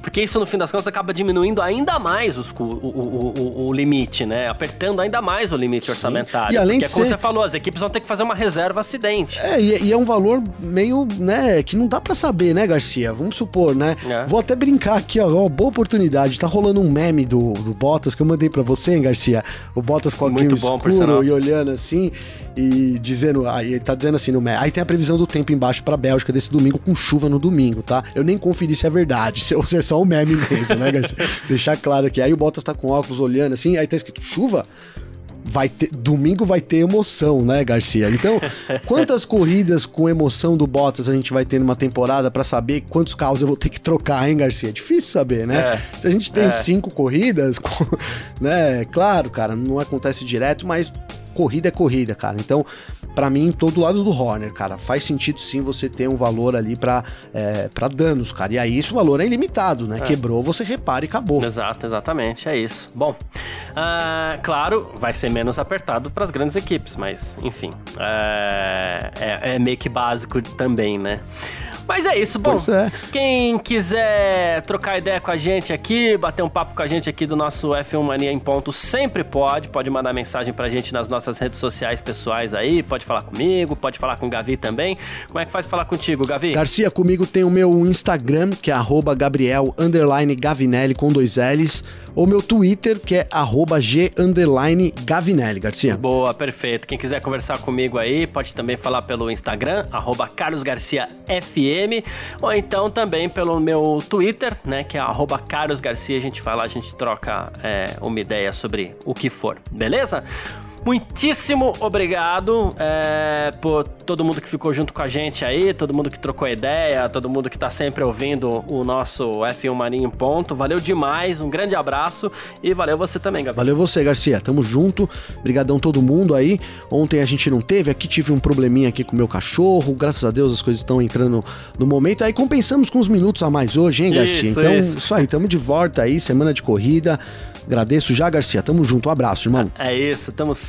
A: Porque isso, no fim das contas, acaba diminuindo ainda mais os, o, o, o, o limite, né? Apertando ainda mais o limite Sim. orçamentário. E além porque, de é como ser... você falou, as equipes vão ter que fazer uma reserva acidente.
B: É, e, e é um valor meio, né, que não dá para saber, né, Garcia? Vamos supor, né? É. Vou até brincar aqui, ó, ó, boa oportunidade. Tá rolando um meme do, do Bottas que eu mandei para você, hein, Garcia? O Bottas com a Muito bom, escuro e olhando assim e dizendo, aí tá dizendo assim no Aí tem a previsão do tempo embaixo pra Bélgica desse domingo com chuva no domingo, tá? Eu nem conferi se é verdade, se, ou se é só um meme mesmo, né, Garcia? Deixar claro aqui. Aí o Bottas tá com óculos olhando assim, aí tá escrito chuva vai ter, domingo vai ter emoção, né, Garcia? Então, quantas corridas com emoção do Bottas a gente vai ter numa temporada para saber quantos carros eu vou ter que trocar, hein, Garcia? É difícil saber, né? É, Se a gente tem é. cinco corridas, né? Claro, cara, não acontece direto, mas corrida é corrida, cara. Então, para mim, todo lado do Horner, cara, faz sentido sim você ter um valor ali para é, pra danos, cara. E aí, isso o valor é ilimitado, né? É. Quebrou, você repara e acabou.
A: Exato, exatamente, é isso. Bom, uh, claro, vai ser menos apertado para as grandes equipes, mas, enfim, uh, é, é meio que básico também, né? Mas é isso, bom. É. Quem quiser trocar ideia com a gente aqui, bater um papo com a gente aqui do nosso F1 Mania em ponto, sempre pode. Pode mandar mensagem pra gente nas nossas redes sociais pessoais aí. Pode falar comigo, pode falar com o Gavi também. Como é que faz falar contigo, Gavi?
B: Garcia, comigo tem o meu Instagram, que é Gabriel Gavinelli com dois L's ou meu Twitter, que é G Gavinelli, Garcia.
A: Boa, perfeito. Quem quiser conversar comigo aí, pode também falar pelo Instagram, carlosgarciafm, ou então também pelo meu Twitter, né, que é carlosgarcia. A gente vai lá, a gente troca é, uma ideia sobre o que for, beleza? Muitíssimo obrigado é, por todo mundo que ficou junto com a gente aí, todo mundo que trocou ideia, todo mundo que tá sempre ouvindo o nosso F1 Marinho em ponto. Valeu demais, um grande abraço e valeu você também, Gabriel.
B: Valeu você, Garcia. Tamo junto. Obrigadão todo mundo aí. Ontem a gente não teve, aqui tive um probleminha aqui com o meu cachorro. Graças a Deus as coisas estão entrando no momento. Aí compensamos com uns minutos a mais hoje, hein, Garcia?
A: Isso,
B: então,
A: isso.
B: isso aí, tamo de volta aí, semana de corrida. Agradeço já, Garcia. Tamo junto. Um abraço, irmão.
A: É isso, tamo